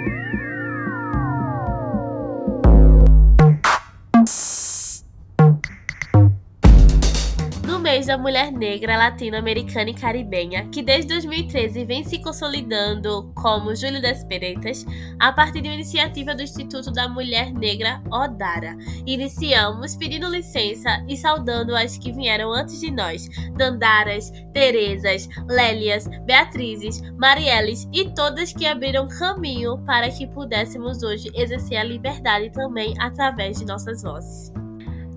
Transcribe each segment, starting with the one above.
thank you. Mês da mulher negra latino-americana e caribenha, que desde 2013 vem se consolidando como Júlio das Peretas, a partir de uma iniciativa do Instituto da Mulher Negra Odara. Iniciamos pedindo licença e saudando as que vieram antes de nós, Dandaras, Terezas, Lélias, Beatrizes, Marielles e todas que abriram caminho para que pudéssemos hoje exercer a liberdade também através de nossas vozes.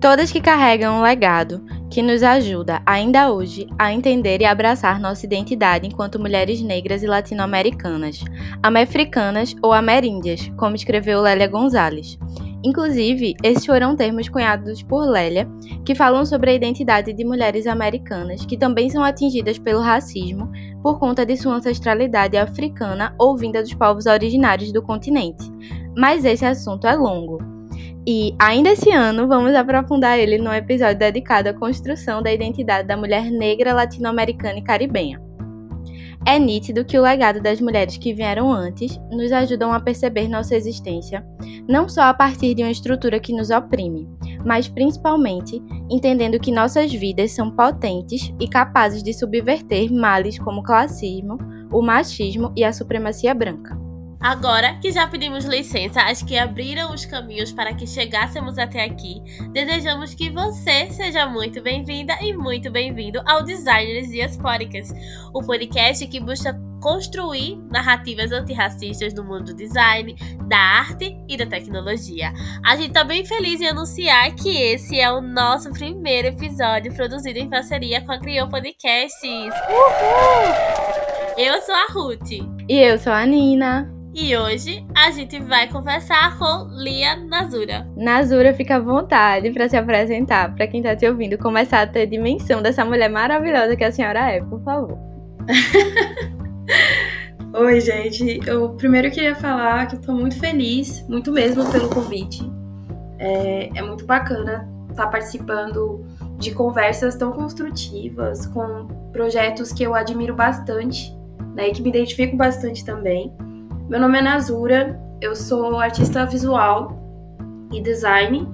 Todas que carregam um legado que nos ajuda, ainda hoje, a entender e abraçar nossa identidade enquanto mulheres negras e latino-americanas, americanas ou ameríndias, como escreveu Lélia Gonzalez. Inclusive, esses foram termos cunhados por Lélia, que falam sobre a identidade de mulheres americanas que também são atingidas pelo racismo por conta de sua ancestralidade africana ou vinda dos povos originários do continente. Mas esse assunto é longo, e ainda esse ano vamos aprofundar ele num episódio dedicado à construção da identidade da mulher negra latino-americana e caribenha. É nítido que o legado das mulheres que vieram antes nos ajudam a perceber nossa existência, não só a partir de uma estrutura que nos oprime, mas principalmente entendendo que nossas vidas são potentes e capazes de subverter males como o classismo, o machismo e a supremacia branca. Agora que já pedimos licença às que abriram os caminhos para que chegássemos até aqui, desejamos que você seja muito bem-vinda e muito bem-vindo ao Designers Diaspóricas, o podcast que busca construir narrativas antirracistas no mundo do design, da arte e da tecnologia. A gente está bem feliz em anunciar que esse é o nosso primeiro episódio produzido em parceria com a Criou Podcasts. Uhul! Eu sou a Ruth. E eu sou a Nina. E hoje a gente vai conversar com Lia Nazura. Nazura, fica à vontade para se apresentar, para quem está te ouvindo, começar a ter dimensão dessa mulher maravilhosa que a senhora é, por favor. Oi, gente. Eu primeiro queria falar que eu tô muito feliz, muito mesmo pelo convite. É, é muito bacana estar tá participando de conversas tão construtivas com projetos que eu admiro bastante, né, e que me identifico bastante também. Meu nome é Nazura, eu sou artista visual e design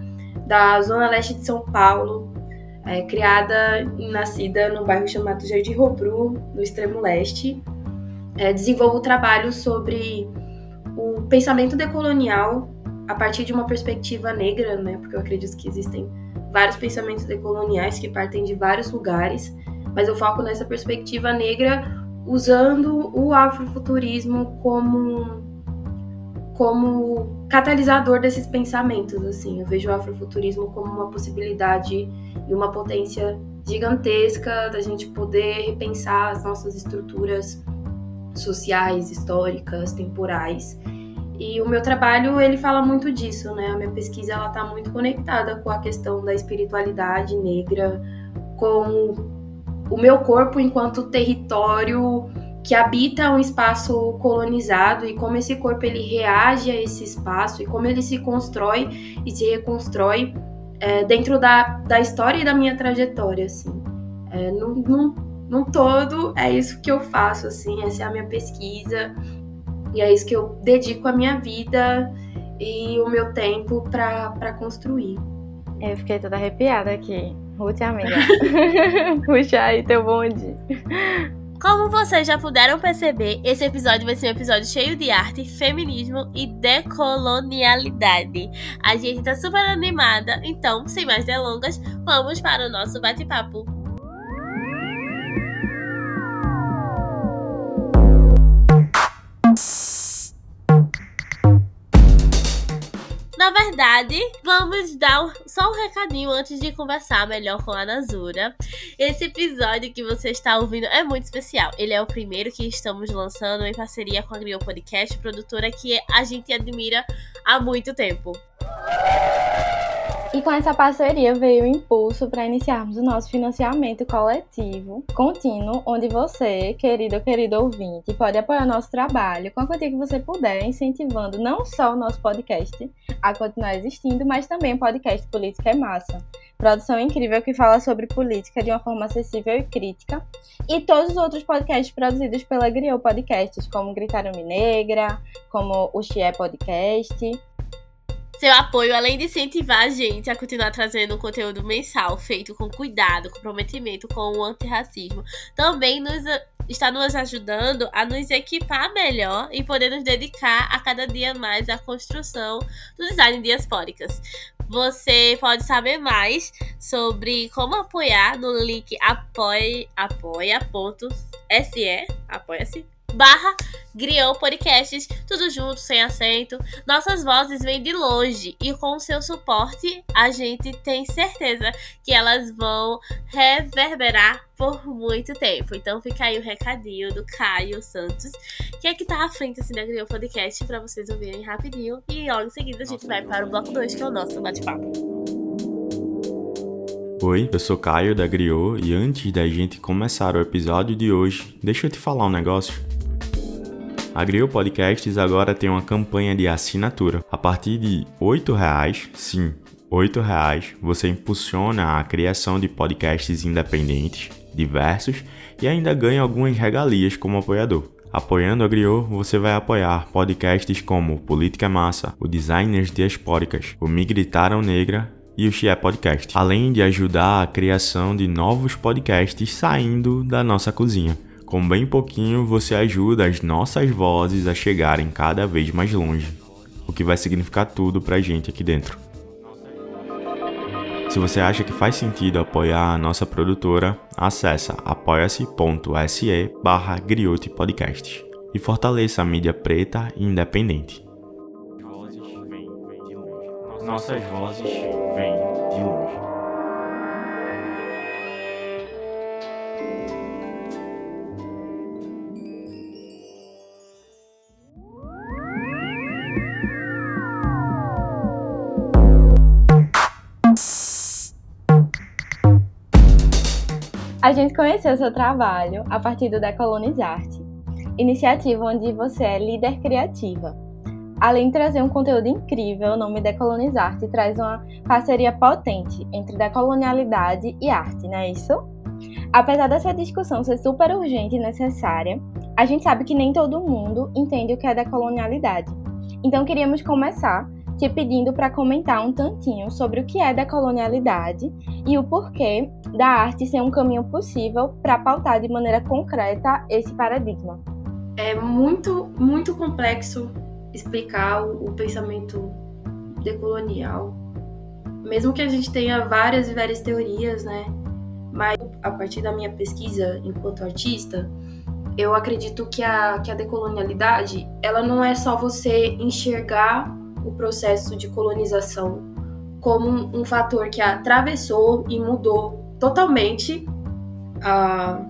da Zona Leste de São Paulo, é, criada e nascida no bairro chamado Jardim Robru, no extremo leste. É, desenvolvo trabalho sobre o pensamento decolonial a partir de uma perspectiva negra, né? Porque eu acredito que existem vários pensamentos decoloniais que partem de vários lugares, mas eu foco nessa perspectiva negra usando o afrofuturismo como como catalisador desses pensamentos, assim. Eu vejo o afrofuturismo como uma possibilidade e uma potência gigantesca da gente poder repensar as nossas estruturas sociais, históricas, temporais. E o meu trabalho, ele fala muito disso, né? A minha pesquisa, ela tá muito conectada com a questão da espiritualidade negra, com o meu corpo enquanto território que habita um espaço colonizado e como esse corpo ele reage a esse espaço e como ele se constrói e se reconstrói é, dentro da, da história e da minha trajetória, assim. É, num, num, num todo, é isso que eu faço, assim, essa é a minha pesquisa e é isso que eu dedico a minha vida e o meu tempo para construir. Eu fiquei toda arrepiada aqui. Ruth, amiga. Puxa aí teu bonde. Como vocês já puderam perceber, esse episódio vai ser um episódio cheio de arte, feminismo e decolonialidade. A gente tá super animada, então, sem mais delongas, vamos para o nosso bate-papo. Na verdade, vamos dar só um recadinho antes de conversar melhor com a Nazura. Esse episódio que você está ouvindo é muito especial. Ele é o primeiro que estamos lançando em parceria com a Griot Podcast, produtora que a gente admira há muito tempo. E com essa parceria veio o impulso para iniciarmos o nosso financiamento coletivo contínuo, onde você, querido ou querido ouvinte, pode apoiar nosso trabalho com a quantia que você puder, incentivando não só o nosso podcast a continuar existindo, mas também o podcast Política é Massa. Produção incrível que fala sobre política de uma forma acessível e crítica. E todos os outros podcasts produzidos pela Griot Podcasts, como Gritaram-me Negra, como o Xie Podcast seu apoio, além de incentivar a gente a continuar trazendo conteúdo mensal feito com cuidado, comprometimento com o antirracismo, também nos está nos ajudando a nos equipar melhor e poder nos dedicar a cada dia mais à construção do design diaspóricas. Você pode saber mais sobre como apoiar no link apoia.se apoia-se barra Griot Podcasts, tudo junto, sem acento. Nossas vozes vêm de longe e com o seu suporte a gente tem certeza que elas vão reverberar por muito tempo. Então fica aí o recadinho do Caio Santos, que é que tá à frente assim da Griot Podcast para vocês ouvirem rapidinho. E logo em seguida a gente vai para o bloco 2, que é o nosso bate-papo. Oi, eu sou Caio da Griot e antes da gente começar o episódio de hoje, deixa eu te falar um negócio. A Grill Podcasts agora tem uma campanha de assinatura. A partir de R$ reais, sim, R$ reais, você impulsiona a criação de podcasts independentes, diversos e ainda ganha algumas regalias como apoiador. Apoiando a Griot, você vai apoiar podcasts como Política Massa, o Designers Diaspóricas, o Migritaram Negra e o Xie Podcast, além de ajudar a criação de novos podcasts saindo da nossa cozinha. Com bem pouquinho, você ajuda as nossas vozes a chegarem cada vez mais longe, o que vai significar tudo pra gente aqui dentro. Se você acha que faz sentido apoiar a nossa produtora, acessa apoia-se.se barra Podcast e fortaleça a mídia preta e independente. Nossas vozes vêm A gente conheceu seu trabalho a partir do Decolonizarte, iniciativa onde você é líder criativa. Além de trazer um conteúdo incrível, o nome Decolonizarte traz uma parceria potente entre decolonialidade e arte, não é isso? Apesar dessa discussão ser super urgente e necessária, a gente sabe que nem todo mundo entende o que é decolonialidade. Então queríamos começar te pedindo para comentar um tantinho sobre o que é decolonialidade e o porquê da arte ser um caminho possível para pautar de maneira concreta esse paradigma. É muito, muito complexo explicar o, o pensamento decolonial, mesmo que a gente tenha várias e várias teorias, né? Mas a partir da minha pesquisa enquanto artista, eu acredito que a, que a decolonialidade ela não é só você enxergar o processo de colonização como um, fator que atravessou e mudou totalmente a,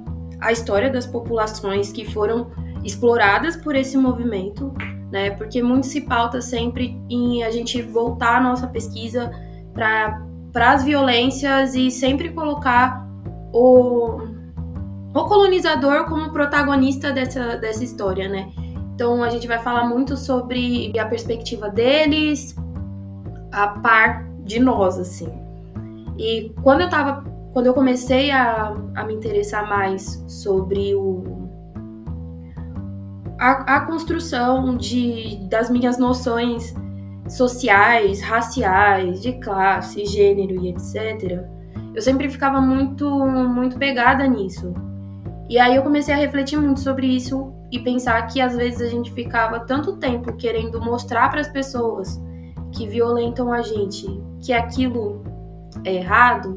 a história das populações que foram exploradas por esse movimento, né? Porque muito se pauta sempre em a gente voltar a nossa pesquisa para as violências e sempre colocar o, o colonizador como protagonista dessa, dessa história, né? Então a gente vai falar muito sobre a perspectiva deles, a par de nós, assim. E quando eu tava, quando eu comecei a, a me interessar mais sobre o a, a construção de, das minhas noções sociais, raciais, de classe, gênero e etc. Eu sempre ficava muito muito pegada nisso. E aí eu comecei a refletir muito sobre isso e pensar que às vezes a gente ficava tanto tempo querendo mostrar para as pessoas que violentam a gente que aquilo é errado,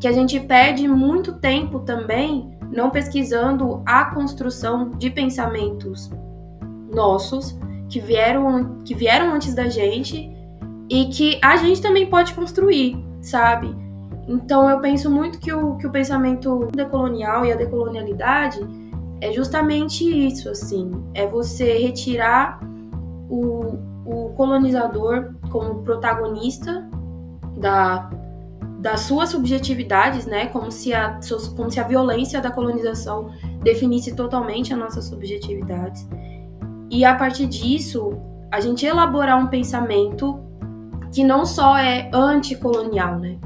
que a gente perde muito tempo também não pesquisando a construção de pensamentos nossos que vieram que vieram antes da gente e que a gente também pode construir, sabe? Então eu penso muito que o, que o pensamento decolonial e a decolonialidade é justamente isso, assim, é você retirar o, o colonizador como protagonista da, das suas subjetividades, né? Como se, a, como se a violência da colonização definisse totalmente as nossas subjetividades. E a partir disso, a gente elaborar um pensamento que não só é anticolonial, né?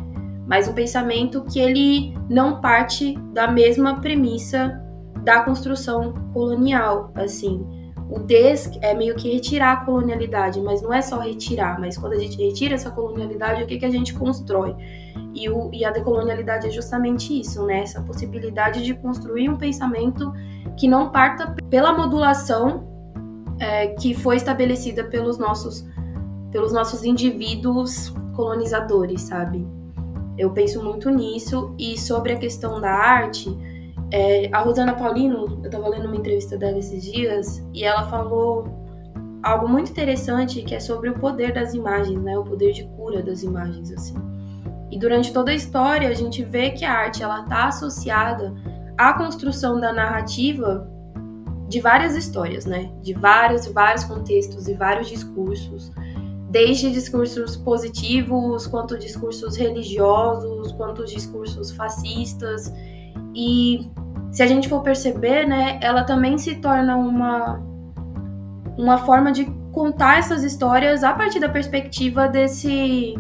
Mas um pensamento que ele não parte da mesma premissa da construção colonial, assim. O des é meio que retirar a colonialidade, mas não é só retirar, mas quando a gente retira essa colonialidade, o que, que a gente constrói? E, o, e a decolonialidade é justamente isso, né? Essa possibilidade de construir um pensamento que não parta pela modulação é, que foi estabelecida pelos nossos, pelos nossos indivíduos colonizadores, sabe? Eu penso muito nisso e sobre a questão da arte. É, a Rosana Paulino, eu estava lendo uma entrevista dela esses dias e ela falou algo muito interessante que é sobre o poder das imagens, né? O poder de cura das imagens, assim. E durante toda a história a gente vê que a arte ela está associada à construção da narrativa de várias histórias, né? De vários, vários contextos e vários discursos, desde discursos positivos, quanto discursos religiosos, quanto discursos fascistas. E se a gente for perceber, né, ela também se torna uma uma forma de contar essas histórias a partir da perspectiva desse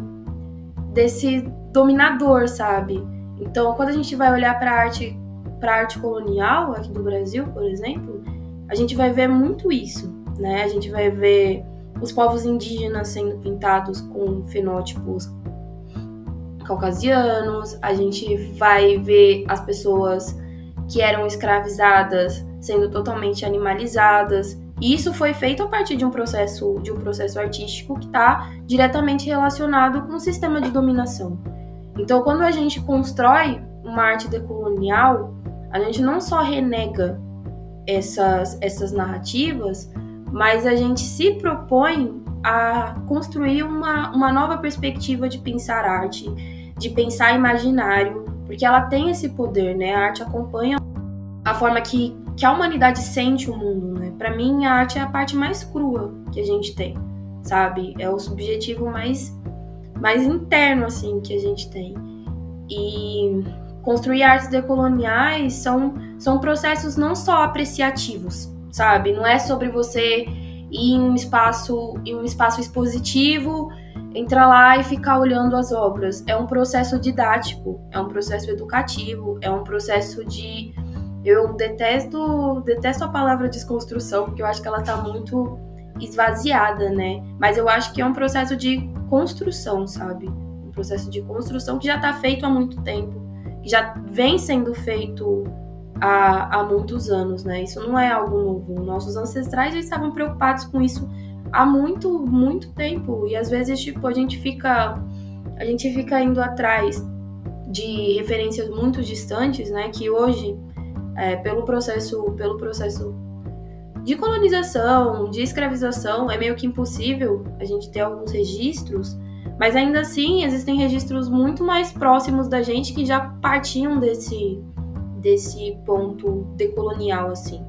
desse dominador, sabe? Então, quando a gente vai olhar para arte para arte colonial aqui do Brasil, por exemplo, a gente vai ver muito isso, né? A gente vai ver os povos indígenas sendo pintados com fenótipos caucasianos, a gente vai ver as pessoas que eram escravizadas sendo totalmente animalizadas. E isso foi feito a partir de um processo de um processo artístico que está diretamente relacionado com o sistema de dominação. Então, quando a gente constrói uma arte decolonial, a gente não só renega essas, essas narrativas, mas a gente se propõe a construir uma, uma nova perspectiva de pensar arte, de pensar imaginário, porque ela tem esse poder, né? A arte acompanha a forma que, que a humanidade sente o mundo, né? Para mim, a arte é a parte mais crua que a gente tem, sabe? É o subjetivo mais, mais interno, assim, que a gente tem. E construir artes decoloniais são, são processos não só apreciativos, sabe? Não é sobre você ir em um espaço, em um espaço expositivo, entrar lá e ficar olhando as obras. É um processo didático, é um processo educativo, é um processo de eu detesto, detesto a palavra desconstrução, porque eu acho que ela tá muito esvaziada, né? Mas eu acho que é um processo de construção, sabe? Um processo de construção que já tá feito há muito tempo já vem sendo feito há, há muitos anos, né? Isso não é algo novo. Nossos ancestrais já estavam preocupados com isso há muito, muito tempo. E às vezes, tipo, a gente fica. A gente fica indo atrás de referências muito distantes, né? Que hoje, é, pelo processo, pelo processo de colonização, de escravização, é meio que impossível a gente ter alguns registros mas ainda assim, existem registros muito mais próximos da gente que já partiam desse, desse ponto decolonial, assim.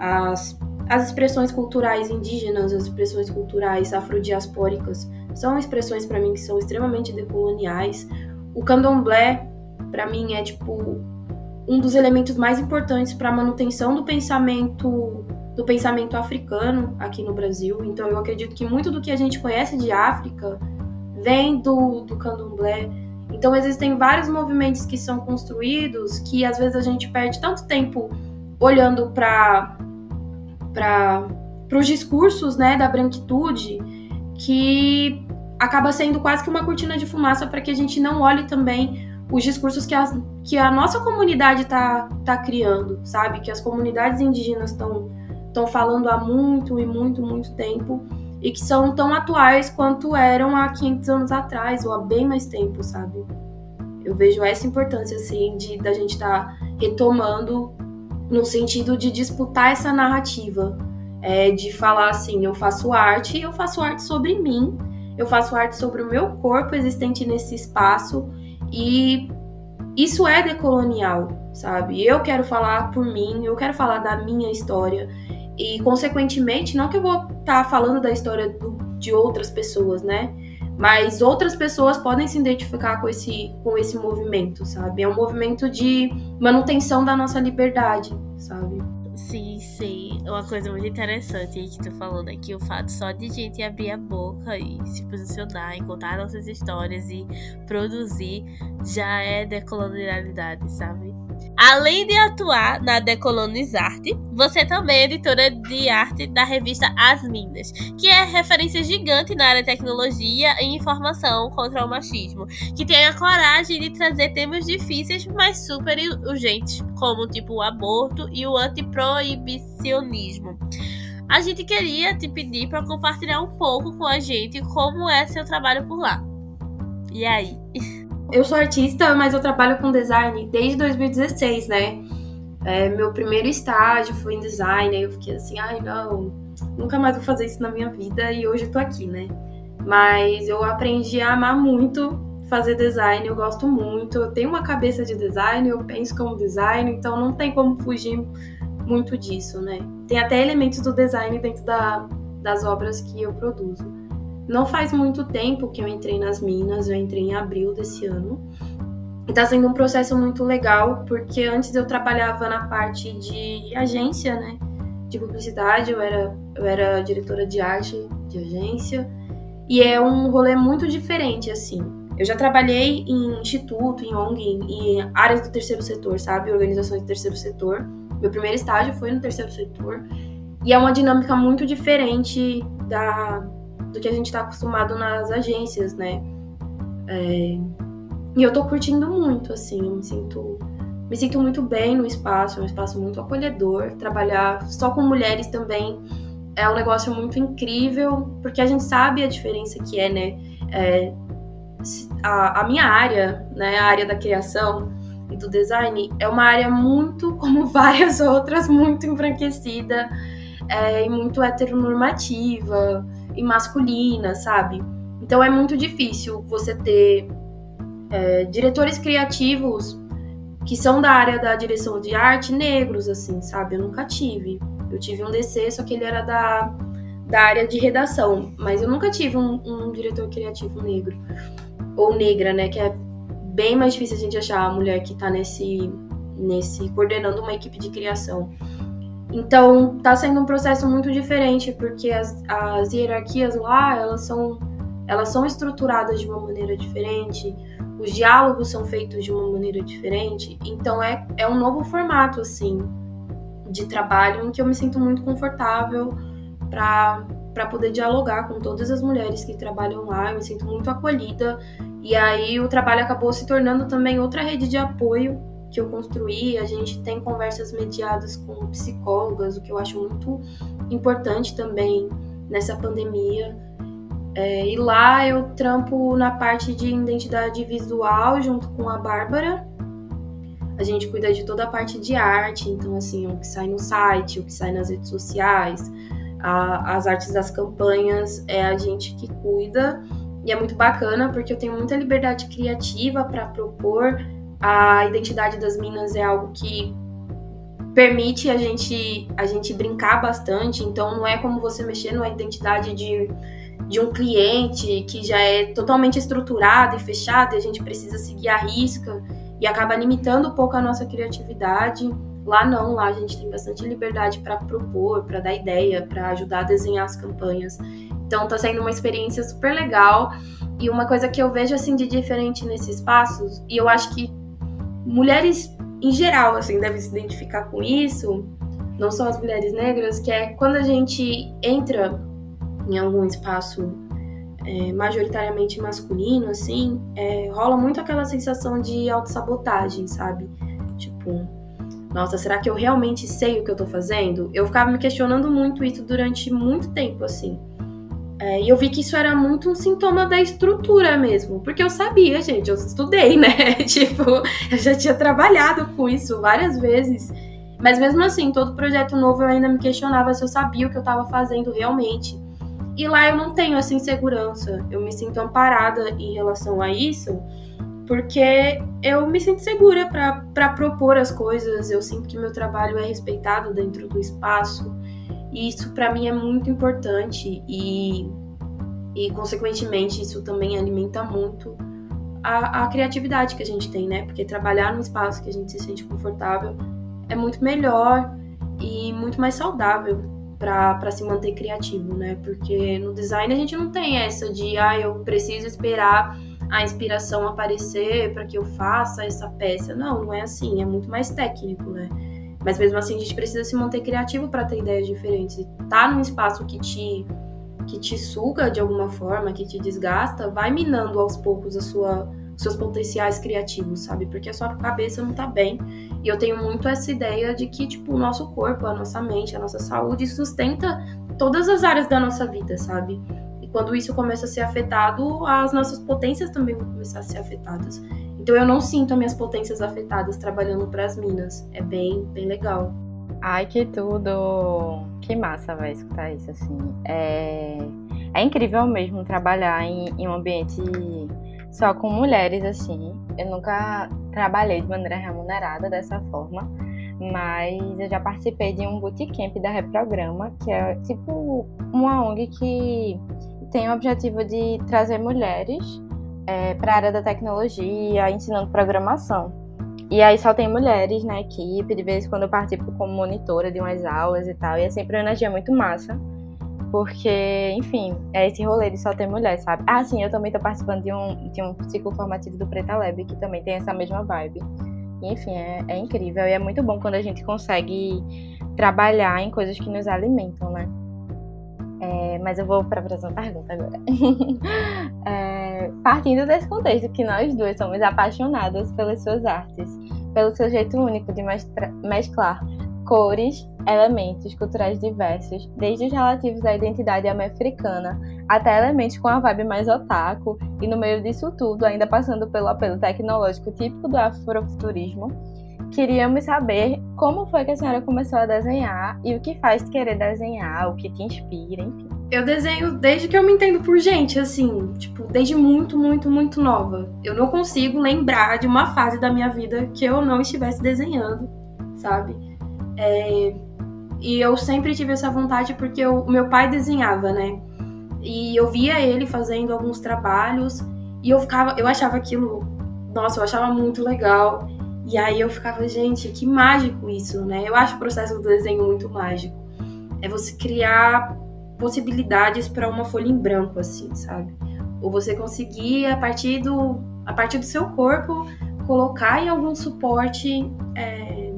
As, as expressões culturais indígenas, as expressões culturais afrodiaspóricas são expressões para mim que são extremamente decoloniais. O candomblé, para mim, é tipo um dos elementos mais importantes para a manutenção do pensamento do pensamento africano aqui no Brasil. Então eu acredito que muito do que a gente conhece de África vem do, do candomblé. Então existem vários movimentos que são construídos que às vezes a gente perde tanto tempo olhando para para os discursos né, da branquitude que acaba sendo quase que uma cortina de fumaça para que a gente não olhe também os discursos que a, que a nossa comunidade está tá criando, sabe? Que as comunidades indígenas estão falando há muito e muito, muito tempo e que são tão atuais quanto eram há 500 anos atrás ou há bem mais tempo, sabe? Eu vejo essa importância, assim, de da gente estar tá retomando no sentido de disputar essa narrativa, é, de falar assim, eu faço arte, eu faço arte sobre mim, eu faço arte sobre o meu corpo existente nesse espaço e isso é decolonial, sabe? Eu quero falar por mim, eu quero falar da minha história, e, consequentemente, não que eu vou estar tá falando da história do, de outras pessoas, né? mas outras pessoas podem se identificar com esse, com esse movimento, sabe? É um movimento de manutenção da nossa liberdade, sabe? Sim, sim. Uma coisa muito interessante que tu falou, né? Que o fato só de gente abrir a boca e se posicionar e contar nossas histórias e produzir já é decolonialidade, sabe? Além de atuar na Decolonizarte, você também é editora de arte da revista As Minas, que é referência gigante na área de tecnologia e informação contra o machismo, que tem a coragem de trazer temas difíceis, mas super urgentes, como tipo o aborto e o antiproibicionismo. A gente queria te pedir para compartilhar um pouco com a gente como é seu trabalho por lá. E aí? Eu sou artista, mas eu trabalho com design desde 2016, né? É, meu primeiro estágio foi em design, aí eu fiquei assim, ai não, nunca mais vou fazer isso na minha vida e hoje eu tô aqui, né? Mas eu aprendi a amar muito fazer design, eu gosto muito, eu tenho uma cabeça de design, eu penso como design, então não tem como fugir muito disso, né? Tem até elementos do design dentro da, das obras que eu produzo. Não faz muito tempo que eu entrei nas Minas, eu entrei em abril desse ano. E tá sendo um processo muito legal, porque antes eu trabalhava na parte de agência, né? De publicidade, eu era, eu era diretora de arte de agência. E é um rolê muito diferente, assim. Eu já trabalhei em instituto, em ONG, em áreas do terceiro setor, sabe? Organizações do terceiro setor. Meu primeiro estágio foi no terceiro setor. E é uma dinâmica muito diferente da, do que a gente está acostumado nas agências, né? É... E eu tô curtindo muito, assim, eu me sinto, me sinto muito bem no espaço, é um espaço muito acolhedor. Trabalhar só com mulheres também é um negócio muito incrível, porque a gente sabe a diferença que é, né? É... A, a minha área, né, a área da criação, e do design é uma área muito, como várias outras, muito embranquecida é, e muito heteronormativa e masculina, sabe? Então é muito difícil você ter é, diretores criativos que são da área da direção de arte negros, assim, sabe? Eu nunca tive. Eu tive um DC, só que ele era da, da área de redação, mas eu nunca tive um, um diretor criativo negro. Ou negra, né? Que é bem mais difícil a gente achar a mulher que tá nesse, nesse coordenando uma equipe de criação. Então, tá sendo um processo muito diferente, porque as, as hierarquias lá, elas são, elas são estruturadas de uma maneira diferente, os diálogos são feitos de uma maneira diferente. Então, é, é um novo formato, assim, de trabalho em que eu me sinto muito confortável para poder dialogar com todas as mulheres que trabalham lá. Eu me sinto muito acolhida. E aí, o trabalho acabou se tornando também outra rede de apoio que eu construí, a gente tem conversas mediadas com psicólogas, o que eu acho muito importante também nessa pandemia. É, e lá eu trampo na parte de identidade visual junto com a Bárbara. A gente cuida de toda a parte de arte, então assim, o que sai no site, o que sai nas redes sociais, a, as artes das campanhas, é a gente que cuida. E é muito bacana porque eu tenho muita liberdade criativa para propor a identidade das minas é algo que permite a gente a gente brincar bastante, então não é como você mexer numa identidade de, de um cliente que já é totalmente estruturado e fechado e a gente precisa seguir a risca e acaba limitando um pouco a nossa criatividade. Lá não, lá a gente tem bastante liberdade para propor, para dar ideia, para ajudar a desenhar as campanhas. Então tá sendo uma experiência super legal. E uma coisa que eu vejo assim de diferente nesses espaços, e eu acho que mulheres em geral, assim, devem se identificar com isso, não só as mulheres negras, que é quando a gente entra em algum espaço é, majoritariamente masculino, assim, é, rola muito aquela sensação de autossabotagem, sabe? Tipo, nossa, será que eu realmente sei o que eu tô fazendo? Eu ficava me questionando muito isso durante muito tempo, assim. É, e eu vi que isso era muito um sintoma da estrutura mesmo, porque eu sabia, gente, eu estudei, né? tipo, eu já tinha trabalhado com isso várias vezes. Mas mesmo assim, todo projeto novo eu ainda me questionava se eu sabia o que eu estava fazendo realmente. E lá eu não tenho essa insegurança. Eu me sinto amparada em relação a isso, porque eu me sinto segura para propor as coisas. Eu sinto que meu trabalho é respeitado dentro do espaço. E isso para mim é muito importante e E, consequentemente, isso também alimenta muito a, a criatividade que a gente tem, né? Porque trabalhar num espaço que a gente se sente confortável é muito melhor e muito mais saudável para se manter criativo, né? Porque no design a gente não tem essa de, ah, eu preciso esperar a inspiração aparecer para que eu faça essa peça. Não, não é assim, é muito mais técnico, né? Mas mesmo assim a gente precisa se manter criativo para ter ideias diferentes. E tá num espaço que te que te suga de alguma forma, que te desgasta, vai minando aos poucos a sua seus potenciais criativos, sabe? Porque a sua cabeça não tá bem. E eu tenho muito essa ideia de que, tipo, o nosso corpo, a nossa mente, a nossa saúde sustenta todas as áreas da nossa vida, sabe? E quando isso começa a ser afetado, as nossas potências também vão começar a ser afetadas. Então eu não sinto as minhas potências afetadas trabalhando para as minas. É bem, bem legal. Ai, que tudo! Que massa, vai escutar isso, assim. É, é incrível mesmo trabalhar em, em um ambiente só com mulheres, assim. Eu nunca trabalhei de maneira remunerada dessa forma, mas eu já participei de um bootcamp da Reprograma, que é tipo uma ONG que tem o objetivo de trazer mulheres é, para a área da tecnologia, ensinando programação. E aí só tem mulheres na equipe, de vez em quando eu participo como monitora de umas aulas e tal, e é sempre uma energia muito massa. Porque, enfim, é esse rolê de só ter mulher, sabe? Ah, sim, eu também tô participando de um, de um ciclo formativo do Preta Lab, que também tem essa mesma vibe. E, enfim, é, é incrível. E é muito bom quando a gente consegue trabalhar em coisas que nos alimentam, né? É, mas eu vou para a próxima pergunta agora. é, partindo desse contexto que nós duas somos apaixonadas pelas suas artes, pelo seu jeito único de mesclar cores, elementos culturais diversos, desde os relativos à identidade americana até elementos com a vibe mais otaku, e no meio disso tudo, ainda passando pelo apelo tecnológico típico do afrofuturismo, queríamos saber como foi que a senhora começou a desenhar e o que faz querer desenhar, o que te inspira, enfim. Eu desenho desde que eu me entendo por gente, assim, tipo, desde muito, muito, muito nova. Eu não consigo lembrar de uma fase da minha vida que eu não estivesse desenhando, sabe? É, e eu sempre tive essa vontade porque o meu pai desenhava, né? E eu via ele fazendo alguns trabalhos e eu ficava, eu achava aquilo, nossa, eu achava muito legal. E aí eu ficava, gente, que mágico isso, né? Eu acho o processo do desenho muito mágico. É você criar possibilidades para uma folha em branco, assim, sabe? Ou você conseguir, a partir do, a partir do seu corpo, colocar em algum suporte é,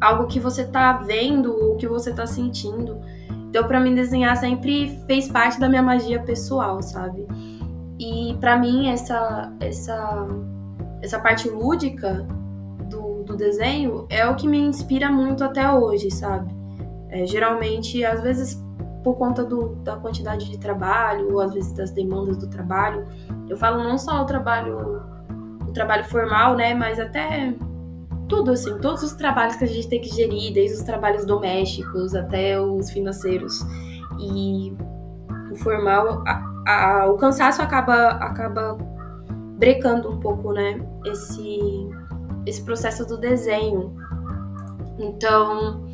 algo que você tá vendo ou que você tá sentindo. Então, para mim, desenhar sempre fez parte da minha magia pessoal, sabe? E para mim, essa, essa, essa parte lúdica do desenho é o que me inspira muito até hoje, sabe? É, geralmente, às vezes, por conta do, da quantidade de trabalho, ou às vezes das demandas do trabalho, eu falo não só o trabalho, o trabalho formal, né? Mas até tudo, assim, todos os trabalhos que a gente tem que gerir, desde os trabalhos domésticos até os financeiros. E o formal, a, a, o cansaço acaba, acaba brecando um pouco, né? Esse, esse processo do desenho. Então,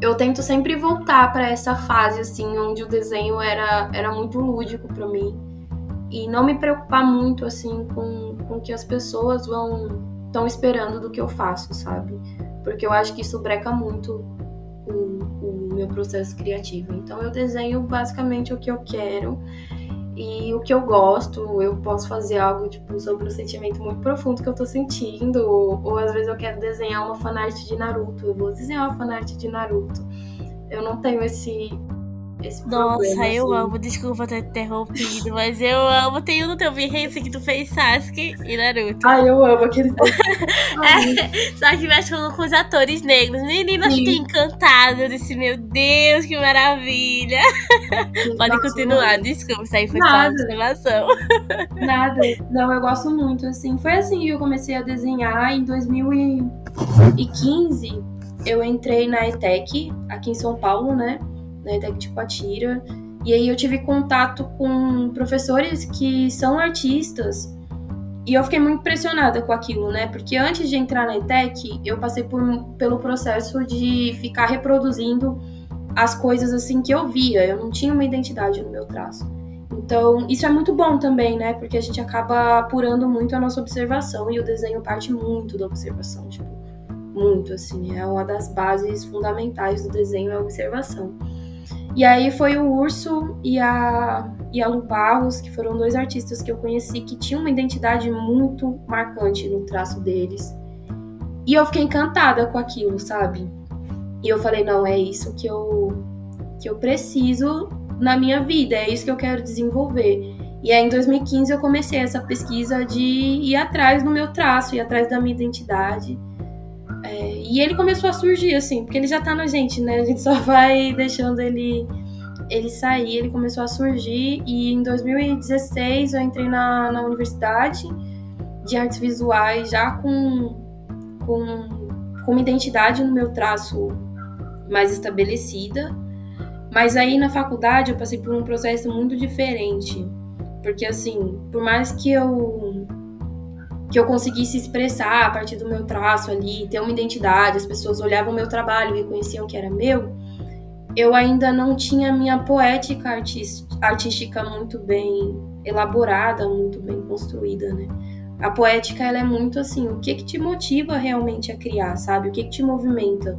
eu tento sempre voltar para essa fase, assim, onde o desenho era, era muito lúdico para mim. E não me preocupar muito, assim, com, com que as pessoas vão estão esperando do que eu faço, sabe? Porque eu acho que isso breca muito o, o meu processo criativo. Então eu desenho basicamente o que eu quero e o que eu gosto. Eu posso fazer algo tipo sobre um sentimento muito profundo que eu tô sentindo, ou, ou às vezes eu quero desenhar uma fanart de Naruto. Eu vou desenhar uma fanart de Naruto. Eu não tenho esse esse Nossa, problema, eu assim. amo, desculpa ter interrompido, mas eu amo. Tem um no teu Behance que tu fez Sasuke e Naruto. Ai, eu amo aqueles. É, só que mexendo com os atores negros. Menina, eu Sim. fiquei encantada. Eu disse, meu Deus, que maravilha. Pode Nossa, continuar, desculpa, isso aí foi só uma Nada. observação. Nada. Não, eu gosto muito, assim. Foi assim que eu comecei a desenhar em 2015. Eu entrei na ETEC, aqui em São Paulo, né? Na ETEC de Coatira. E aí eu tive contato com professores que são artistas. E eu fiquei muito impressionada com aquilo, né? Porque antes de entrar na ETEC, eu passei por, pelo processo de ficar reproduzindo as coisas assim que eu via. Eu não tinha uma identidade no meu traço. Então, isso é muito bom também, né? Porque a gente acaba apurando muito a nossa observação e o desenho parte muito da observação, tipo, muito assim, é uma das bases fundamentais do desenho é a observação. E aí foi o Urso e a, e a Lu Barros, que foram dois artistas que eu conheci que tinham uma identidade muito marcante no traço deles. E eu fiquei encantada com aquilo, sabe? E eu falei, não, é isso que eu, que eu preciso na minha vida, é isso que eu quero desenvolver. E aí em 2015 eu comecei essa pesquisa de ir atrás do meu traço, ir atrás da minha identidade. É, e ele começou a surgir, assim, porque ele já tá na gente, né? A gente só vai deixando ele, ele sair, ele começou a surgir. E em 2016 eu entrei na, na universidade de artes visuais já com, com, com uma identidade no meu traço mais estabelecida. Mas aí na faculdade eu passei por um processo muito diferente. Porque assim, por mais que eu que eu conseguisse expressar a partir do meu traço ali, ter uma identidade, as pessoas olhavam o meu trabalho e reconheciam que era meu, eu ainda não tinha minha poética artística muito bem elaborada, muito bem construída, né? A poética ela é muito assim, o que que te motiva realmente a criar, sabe? O que que te movimenta?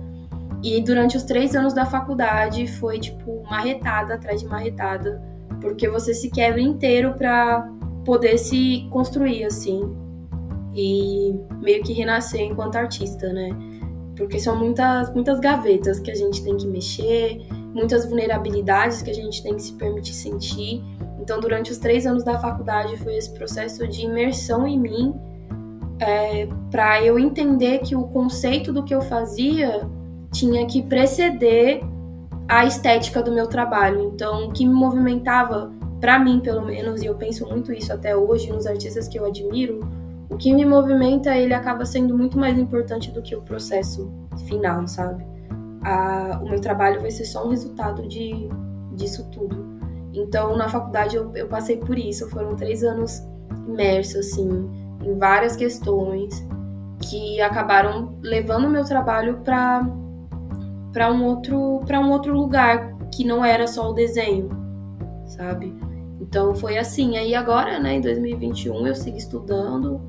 E durante os três anos da faculdade foi tipo marretada atrás de marretada, porque você se quebra inteiro para poder se construir assim e meio que renascer enquanto artista, né? Porque são muitas, muitas gavetas que a gente tem que mexer, muitas vulnerabilidades que a gente tem que se permitir sentir. Então, durante os três anos da faculdade, foi esse processo de imersão em mim, é, para eu entender que o conceito do que eu fazia tinha que preceder a estética do meu trabalho. Então, o que me movimentava, para mim pelo menos, e eu penso muito isso até hoje nos artistas que eu admiro, o que me movimenta, ele acaba sendo muito mais importante do que o processo final, sabe? A, o meu trabalho vai ser só um resultado de, disso tudo. Então, na faculdade, eu, eu passei por isso. Foram três anos imersos, assim, em várias questões que acabaram levando o meu trabalho para para um outro para um outro lugar que não era só o desenho, sabe? Então foi assim. Aí agora, né, em 2021 eu sigo estudando,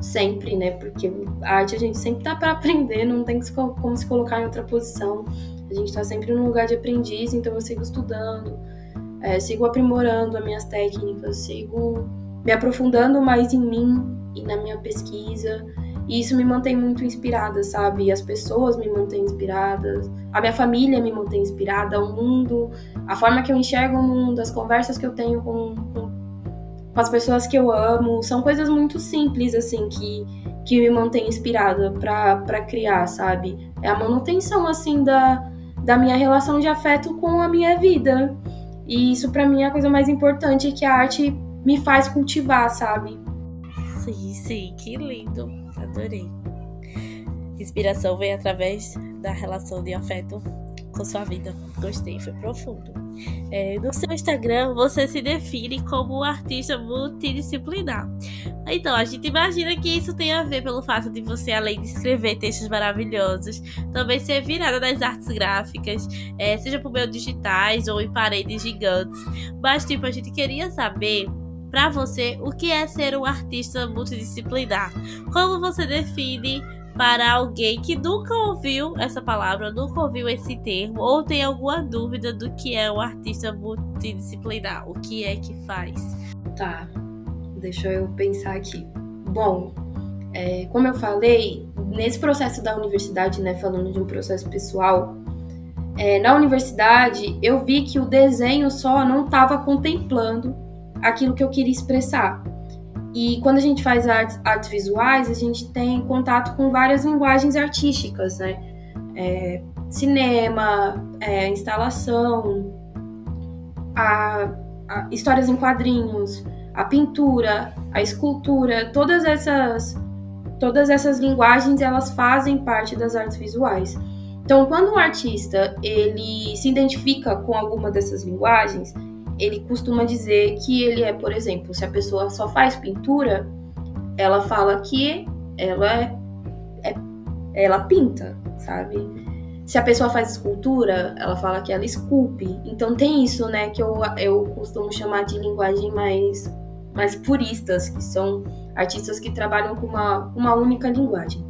sempre, né? Porque a arte a gente sempre tá para aprender, não tem como se colocar em outra posição. A gente tá sempre num lugar de aprendiz, então eu sigo estudando, é, sigo aprimorando as minhas técnicas, sigo me aprofundando mais em mim e na minha pesquisa. E isso me mantém muito inspirada, sabe? As pessoas me mantêm inspiradas, a minha família me mantém inspirada, o mundo, a forma que eu enxergo o mundo, as conversas que eu tenho com, com com as pessoas que eu amo. São coisas muito simples, assim, que, que me mantém inspirada para criar, sabe? É a manutenção, assim, da, da minha relação de afeto com a minha vida. E isso, para mim, é a coisa mais importante que a arte me faz cultivar, sabe? Sim, sim, que lindo. Adorei. Inspiração vem através da relação de afeto com sua vida. Gostei, foi profundo. É, no seu Instagram, você se define como um artista multidisciplinar. Então, a gente imagina que isso tem a ver pelo fato de você, além de escrever textos maravilhosos, também ser virada nas artes gráficas, é, seja por meio digitais ou em paredes gigantes. Mas, tipo, a gente queria saber para você o que é ser um artista multidisciplinar. Como você define para alguém que nunca ouviu essa palavra, nunca ouviu esse termo, ou tem alguma dúvida do que é um artista multidisciplinar, o que é que faz? Tá, deixa eu pensar aqui. Bom, é, como eu falei, nesse processo da universidade, né, falando de um processo pessoal, é, na universidade eu vi que o desenho só não estava contemplando aquilo que eu queria expressar. E quando a gente faz artes, artes visuais, a gente tem contato com várias linguagens artísticas, né? É, cinema, é, instalação, a, a, histórias em quadrinhos, a pintura, a escultura, todas essas, todas essas linguagens elas fazem parte das artes visuais. Então, quando um artista ele se identifica com alguma dessas linguagens, ele costuma dizer que ele é, por exemplo, se a pessoa só faz pintura, ela fala que ela é, é ela pinta, sabe? se a pessoa faz escultura, ela fala que ela esculpe. Então tem isso, né, que eu, eu costumo chamar de linguagem mais, mais puristas, que são artistas que trabalham com uma, uma única linguagem.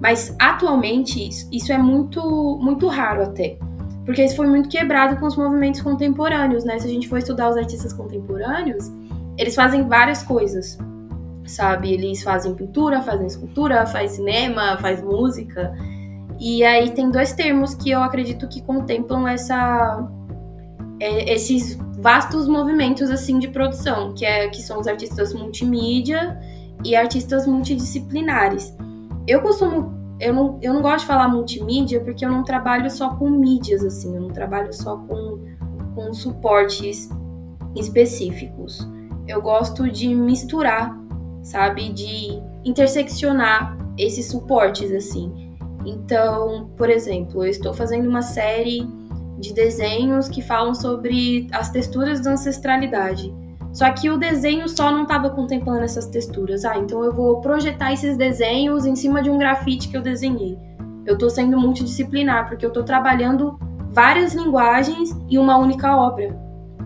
Mas atualmente isso é muito, muito raro até. Porque isso foi muito quebrado com os movimentos contemporâneos, né? Se a gente for estudar os artistas contemporâneos, eles fazem várias coisas, sabe? Eles fazem pintura, fazem escultura, fazem cinema, fazem música. E aí tem dois termos que eu acredito que contemplam essa, é, esses vastos movimentos assim de produção, que, é, que são os artistas multimídia e artistas multidisciplinares. Eu costumo, eu não, eu não gosto de falar multimídia porque eu não trabalho só com mídias, assim, eu não trabalho só com, com suportes específicos. Eu gosto de misturar, sabe, de interseccionar esses suportes, assim. Então, por exemplo, eu estou fazendo uma série de desenhos que falam sobre as texturas da ancestralidade. Só que o desenho só não estava contemplando essas texturas. Ah, então eu vou projetar esses desenhos em cima de um grafite que eu desenhei. Eu estou sendo multidisciplinar, porque eu estou trabalhando várias linguagens em uma única obra.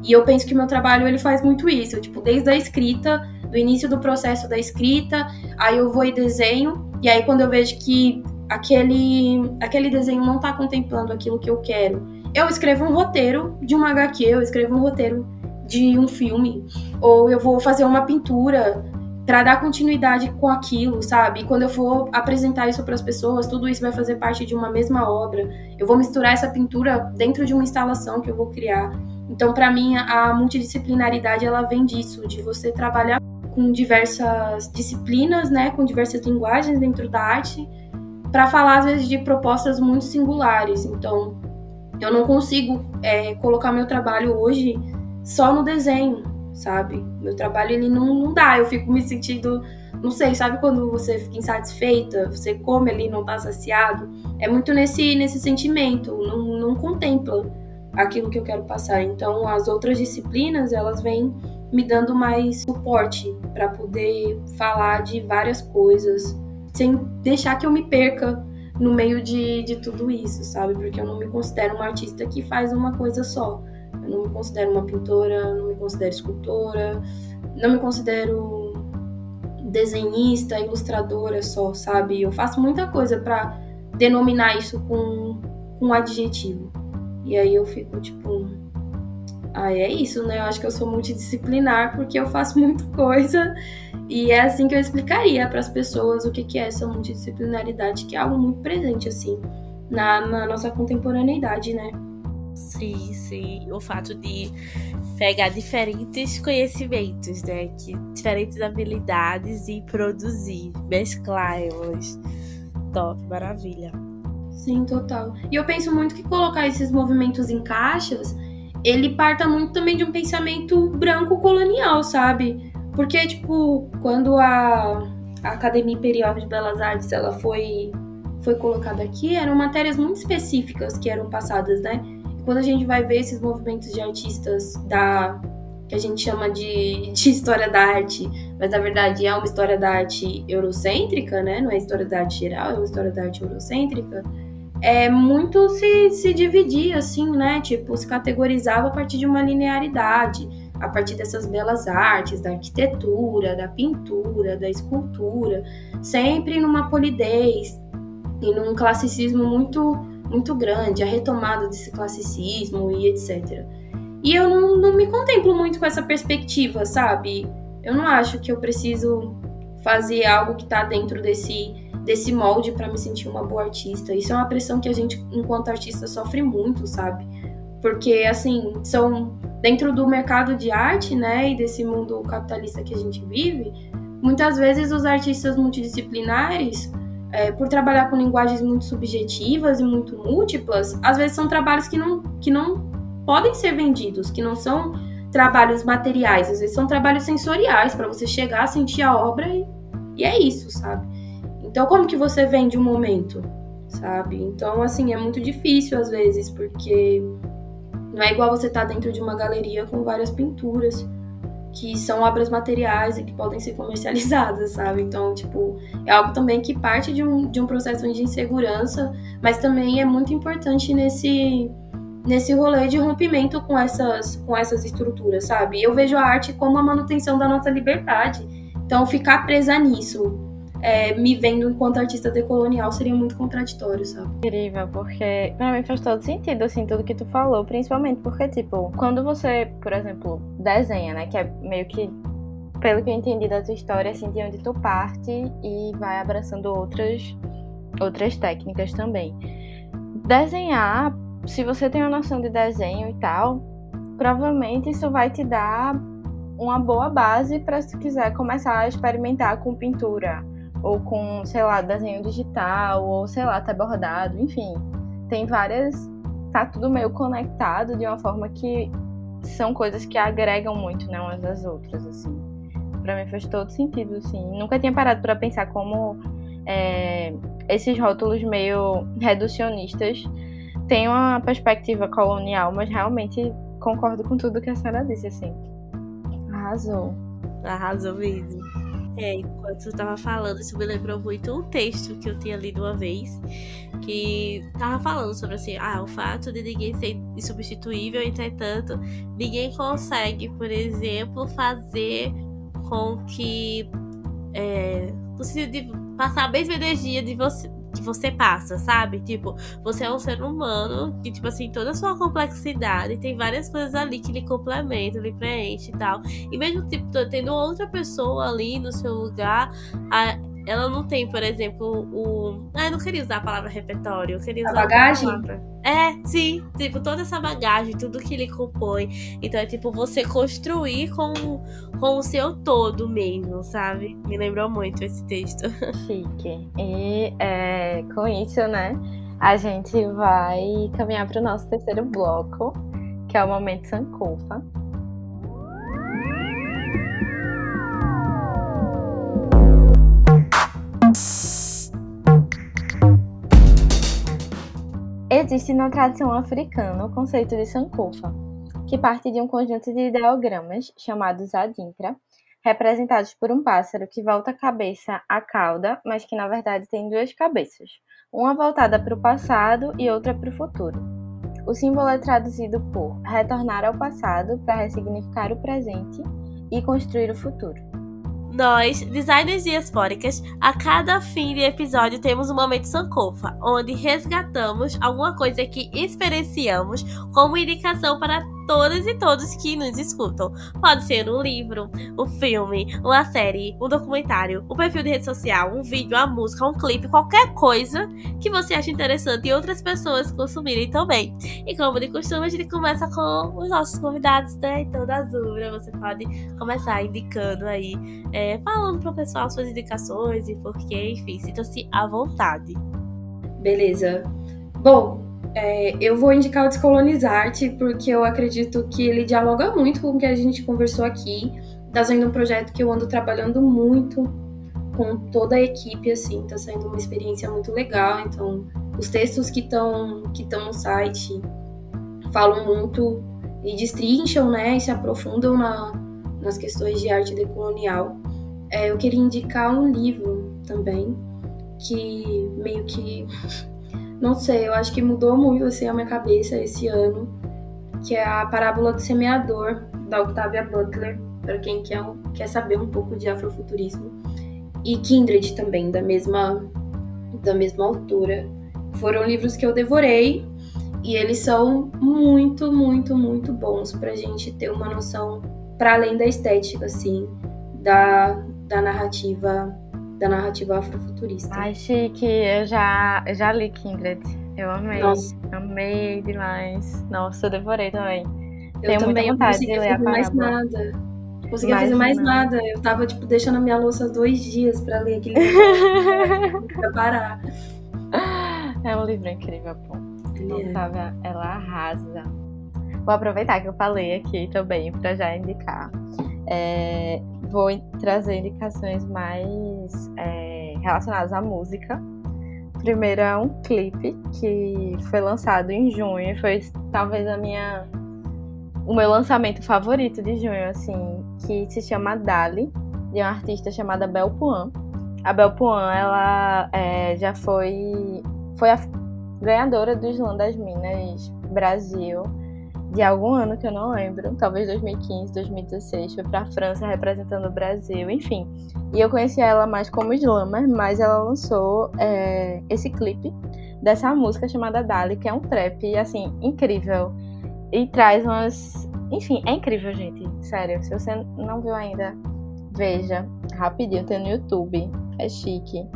E eu penso que o meu trabalho ele faz muito isso, tipo, desde a escrita, do início do processo da escrita, aí eu vou e desenho, e aí quando eu vejo que aquele, aquele desenho não está contemplando aquilo que eu quero. Eu escrevo um roteiro de uma HQ, eu escrevo um roteiro de um filme, ou eu vou fazer uma pintura para dar continuidade com aquilo, sabe? E quando eu for apresentar isso para as pessoas, tudo isso vai fazer parte de uma mesma obra. Eu vou misturar essa pintura dentro de uma instalação que eu vou criar. Então, para mim, a multidisciplinaridade ela vem disso, de você trabalhar com diversas disciplinas, né, com diversas linguagens dentro da arte para falar às vezes de propostas muito singulares. Então, eu não consigo é, colocar meu trabalho hoje só no desenho, sabe? Meu trabalho ele não, não dá, eu fico me sentindo, não sei, sabe quando você fica insatisfeita, você come ali não tá saciado? É muito nesse, nesse sentimento, não, não contempla aquilo que eu quero passar. Então, as outras disciplinas, elas vêm me dando mais suporte para poder falar de várias coisas sem deixar que eu me perca no meio de, de tudo isso, sabe? Porque eu não me considero uma artista que faz uma coisa só. Não me considero uma pintora, não me considero escultora, não me considero desenhista, ilustradora só, sabe? Eu faço muita coisa para denominar isso com, com um adjetivo. E aí eu fico tipo, ah, é isso, né? Eu acho que eu sou multidisciplinar porque eu faço muita coisa e é assim que eu explicaria para as pessoas o que, que é essa multidisciplinaridade, que é algo muito presente, assim, na, na nossa contemporaneidade, né? Sim. O fato de pegar diferentes conhecimentos, né? Que, diferentes habilidades e produzir, mesclar elas. Top, maravilha. Sim, total. E eu penso muito que colocar esses movimentos em caixas ele parta muito também de um pensamento branco colonial, sabe? Porque, tipo, quando a, a Academia Imperial de Belas Artes ela foi, foi colocada aqui, eram matérias muito específicas que eram passadas, né? Quando a gente vai ver esses movimentos de artistas da que a gente chama de, de história da arte, mas na verdade é uma história da arte eurocêntrica, né? Não é história da arte geral, é uma história da arte eurocêntrica é muito se, se dividia, assim, né? Tipo, se categorizava a partir de uma linearidade, a partir dessas belas artes, da arquitetura, da pintura, da escultura, sempre numa polidez e num classicismo muito, muito grande, a retomada desse classicismo e etc. E eu não, não me contemplo muito com essa perspectiva, sabe? Eu não acho que eu preciso fazer algo que está dentro desse desse molde para me sentir uma boa artista. Isso é uma pressão que a gente, enquanto artista, sofre muito, sabe? Porque, assim, são dentro do mercado de arte, né, e desse mundo capitalista que a gente vive, muitas vezes os artistas multidisciplinares, é, por trabalhar com linguagens muito subjetivas e muito múltiplas, às vezes são trabalhos que não, que não podem ser vendidos, que não são trabalhos materiais, às vezes são trabalhos sensoriais para você chegar, sentir a obra e, e é isso, sabe? Então, como que você vende um momento, sabe? Então, assim, é muito difícil às vezes, porque não é igual você estar tá dentro de uma galeria com várias pinturas que são obras materiais e que podem ser comercializadas, sabe? Então, tipo, é algo também que parte de um, de um processo de insegurança mas também é muito importante nesse nesse rolê de rompimento com essas com essas estruturas, sabe? Eu vejo a arte como a manutenção da nossa liberdade. Então ficar presa nisso, é, me vendo enquanto artista decolonial seria muito contraditório, sabe? Incrível, porque pra mim faz todo sentido, assim, tudo que tu falou, principalmente porque, tipo, quando você, por exemplo, desenha, né, que é meio que pelo que eu entendi da tua história, assim, de onde tu parte e vai abraçando outras, outras técnicas também. Desenhar, se você tem uma noção de desenho e tal, provavelmente isso vai te dar uma boa base para se tu quiser começar a experimentar com pintura ou com, sei lá, desenho digital ou sei lá, até bordado, enfim. Tem várias, tá tudo meio conectado de uma forma que são coisas que agregam muito, né, umas das outras, assim para mim faz todo sentido, assim. Nunca tinha parado para pensar como é, esses rótulos meio reducionistas têm uma perspectiva colonial, mas realmente concordo com tudo que a senhora disse, assim. Arrasou. Arrasou mesmo. É, enquanto você tava falando, isso me lembrou muito um texto que eu tinha lido uma vez, que tava falando sobre assim, ah, o fato de ninguém ser insubstituível, entretanto, ninguém consegue, por exemplo, fazer com que é, no sentido de passar a mesma energia de você que você passa, sabe? Tipo, você é um ser humano que, tipo assim, toda a sua complexidade tem várias coisas ali que lhe complementam, lhe preenche e tal. E mesmo, tipo, tendo outra pessoa ali no seu lugar, a, ela não tem, por exemplo, o. Ah, eu não queria usar a palavra repertório, eu queria usar a bagagem. A é, sim, tipo, toda essa bagagem, tudo que ele compõe. Então é tipo você construir com, com o seu todo mesmo, sabe? Me lembrou muito esse texto. Chique. E é, com isso, né, a gente vai caminhar para o nosso terceiro bloco, que é o Momento Sankofa. Existe na tradição africana o conceito de Sankofa, que parte de um conjunto de ideogramas chamados Adinkra, representados por um pássaro que volta a cabeça à cauda, mas que na verdade tem duas cabeças, uma voltada para o passado e outra para o futuro. O símbolo é traduzido por retornar ao passado para ressignificar o presente e construir o futuro. Nós, designers diaspóricas, a cada fim de episódio temos um momento Sankofa, onde resgatamos alguma coisa que experienciamos como indicação para todas e todos que nos escutam. Pode ser um livro, um filme, uma série, um documentário, um perfil de rede social, um vídeo, uma música, um clipe, qualquer coisa que você ache interessante e outras pessoas consumirem também. E como de costume, a gente começa com os nossos convidados, né? Então, da Zubra, você pode começar indicando aí, é, falando pro pessoal suas indicações e porquê, enfim, sinta-se à vontade. Beleza. Bom, é, eu vou indicar o Descolonizarte, porque eu acredito que ele dialoga muito com o que a gente conversou aqui. Tá sendo um projeto que eu ando trabalhando muito com toda a equipe, assim, tá sendo uma experiência muito legal. Então, os textos que estão que no site falam muito e destrincham, né, e se aprofundam na, nas questões de arte decolonial. É, eu queria indicar um livro também, que meio que não sei, eu acho que mudou muito assim a minha cabeça esse ano, que é a Parábola do Semeador, da Octavia Butler, para quem quer, quer saber um pouco de afrofuturismo. E Kindred também, da mesma, da mesma autora. Foram livros que eu devorei e eles são muito, muito, muito bons pra gente ter uma noção, para além da estética, assim, da, da narrativa da narrativa afrofuturista. Ai, chique, eu já, eu já li Kindred. Eu amei. Nossa. Amei demais. Nossa, eu devorei também. Eu Tenho também, muita vontade de ler a mais nada. Não conseguia mais fazer mais nada. nada. Eu tava, tipo, deixando a minha louça dois dias pra ler aquele livro. pra parar. É um livro incrível, pô. É. ela arrasa. Vou aproveitar que eu falei aqui também para já indicar. É, vou trazer indicações mais é, relacionadas à música. Primeiro é um clipe que foi lançado em junho, foi talvez a minha o meu lançamento favorito de junho, assim, que se chama Dali, de uma artista chamada Bel Puan. A Bel Puan, ela é, já foi foi a, ganhadora do Slam das Minas Brasil de algum ano que eu não lembro, talvez 2015, 2016, foi para a França representando o Brasil, enfim. E eu conheci ela mais como slammer, mas ela lançou é, esse clipe dessa música chamada Dali, que é um trap, assim, incrível. E traz umas. Enfim, é incrível, gente. Sério, se você não viu ainda, veja rapidinho, tem no YouTube. É chique.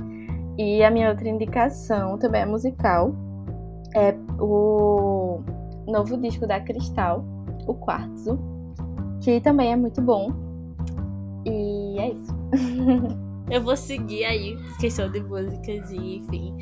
E a minha outra indicação também é musical. É o novo disco da Cristal, o Quartzo, que também é muito bom. E é isso. eu vou seguir aí, questão de músicas e enfim.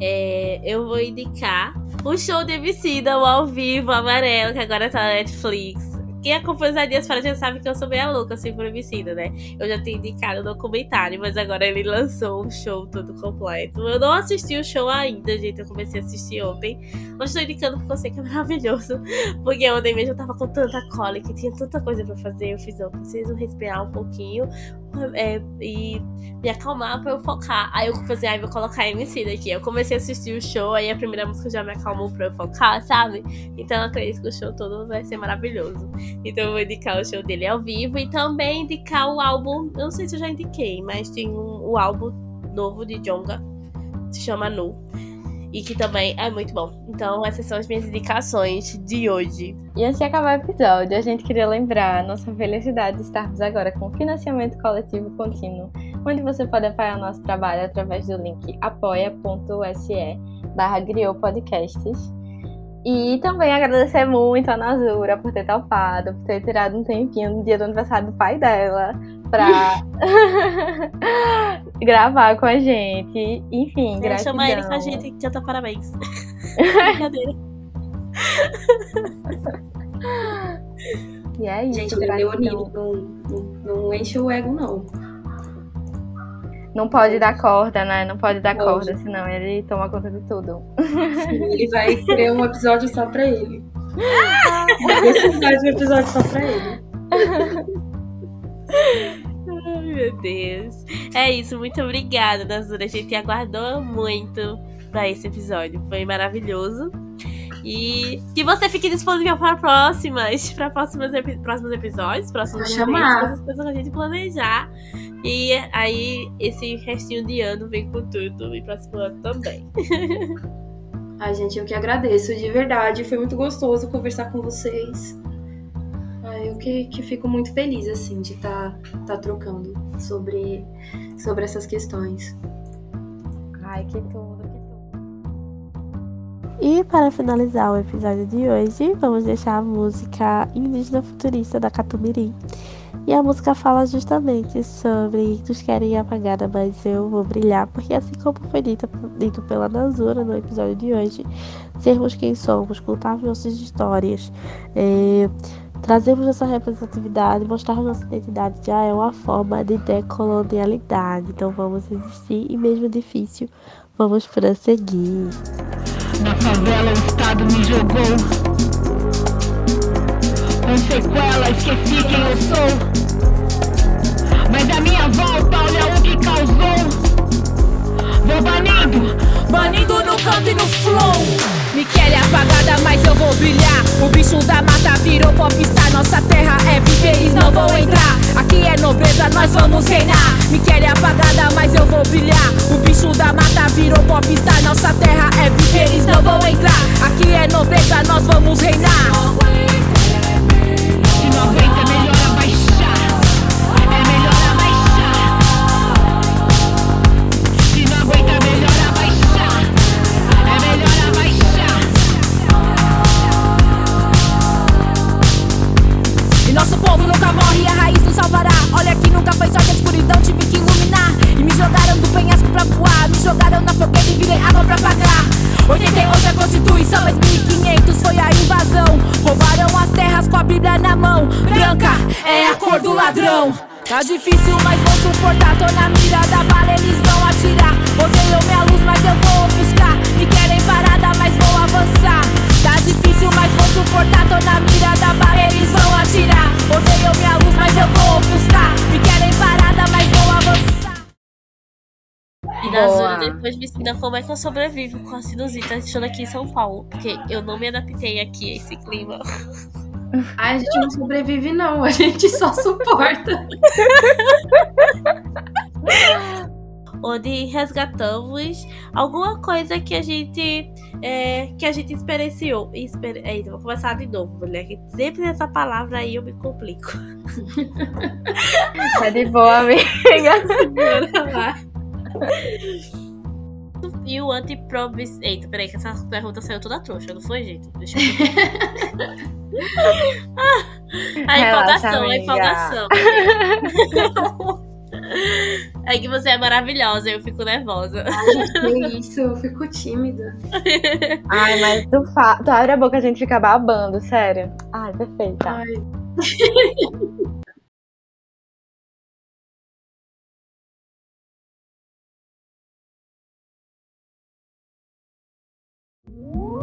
É, eu vou indicar o show de Emicida, o ao vivo, amarelo, que agora tá na Netflix. Quem acompanha os Adias Fora já sabe que eu sou meio louca assim por homicida, né? Eu já tenho indicado no documentário, mas agora ele lançou um show todo completo. Eu não assisti o show ainda, gente. Eu comecei a assistir ontem. Mas estou indicando porque eu sei que é maravilhoso. Porque ontem mesmo eu tava com tanta cólica, tinha tanta coisa pra fazer. Eu fiz, eu preciso respirar um pouquinho é, e me acalmar pra eu focar. Aí eu falei, ai, vou colocar MC daqui. Eu comecei a assistir o show, aí a primeira música já me acalmou pra eu focar, sabe? Então eu acredito que o show todo vai ser maravilhoso. Então eu vou indicar o show dele ao vivo e também indicar o álbum. Eu não sei se eu já indiquei, mas tem um, o álbum novo de Jonga, se chama Nu. E que também é muito bom. Então, essas são as minhas indicações de hoje. E antes de acabar o episódio, a gente queria lembrar a nossa felicidade de estarmos agora com financiamento coletivo contínuo, onde você pode apoiar o nosso trabalho através do link apoia.se barra Podcasts e também agradecer muito a Nazura por ter topado, por ter tirado um tempinho no dia do aniversário do pai dela pra gravar com a gente. Enfim, é, gratidão. Chama ele com a gente e canta parabéns. Brincadeira. e é isso. Gente, o Leonino não, não, não enche o ego, não. Não pode dar corda, né? Não pode dar pode. corda, senão ele toma conta de tudo. Sim, ele vai criar um episódio só pra ele. Vai precisar de um episódio só pra ele. Meu Deus. É isso, muito obrigada, Nazura. A gente aguardou muito pra esse episódio. Foi maravilhoso. E que você fique disponível para próximas, para próximos, próximos episódios, próximos momentos, coisas que a gente planejar. E aí esse restinho de ano vem com tudo e próximo ano também. Ai, gente, eu que agradeço, de verdade. Foi muito gostoso conversar com vocês. Ai, eu que, que fico muito feliz, assim, de estar tá, tá trocando sobre, sobre essas questões. Ai, que tudo, que tudo. E para finalizar o episódio de hoje, vamos deixar a música Indígena Futurista da Catumirim e a música fala justamente sobre nos querem apagada, mas eu vou brilhar, porque assim como foi dito, dito pela Nazura no episódio de hoje, sermos quem somos, contar nossas histórias, é, trazermos essa representatividade, mostrar nossa identidade já é uma forma de decolonialidade. Então vamos existir e mesmo difícil, vamos prosseguir. Na favela o Estado me jogou com sequelas, esqueci quem eu sou. Mas a minha volta, olha o que causou. Vou banindo, banindo no canto e no flow. Me querem apagada, mas eu vou brilhar. O bicho da mata virou popstar. Nossa terra é viver, não vão entrar. Aqui é nobreza, nós vamos reinar. Me querem apagada, mas eu vou brilhar. O bicho da mata virou popstar. Nossa terra é viver, não vão entrar. Aqui é nobreza, nós vamos reinar. Tá difícil, mas vou suportar. Tô na mira da bala, eles vão atirar. Odeio minha luz, mas eu vou ofuscar. Me querem parada, mas vou avançar. Tá difícil, mas vou suportar. Tô na mira da bala, eles vão atirar. Odeio minha luz, mas eu vou ofuscar. Me querem parada, mas vou avançar. E Nazura depois me ensina como é que eu sobrevivo com a sinusite estando aqui em São Paulo. Porque eu não me adaptei aqui a esse clima. Ai, a gente não sobrevive, não. A gente só suporta. onde resgatamos alguma coisa que a gente é, que a gente experienciou. Exper... Eita, vou começar de novo, mulher. Que sempre nessa palavra aí eu me complico. Tá de boa, amiga. E o antipromis. Eita, peraí, que essa pergunta saiu toda trouxa, não foi, gente? Deixa eu A empolgação, a empolgação. É que você é maravilhosa, eu fico nervosa. Que isso, eu fico tímida. Ai, mas tu, fa... tu abre a boca, a gente fica babando, sério. Ai, perfeita. Ai, Woo!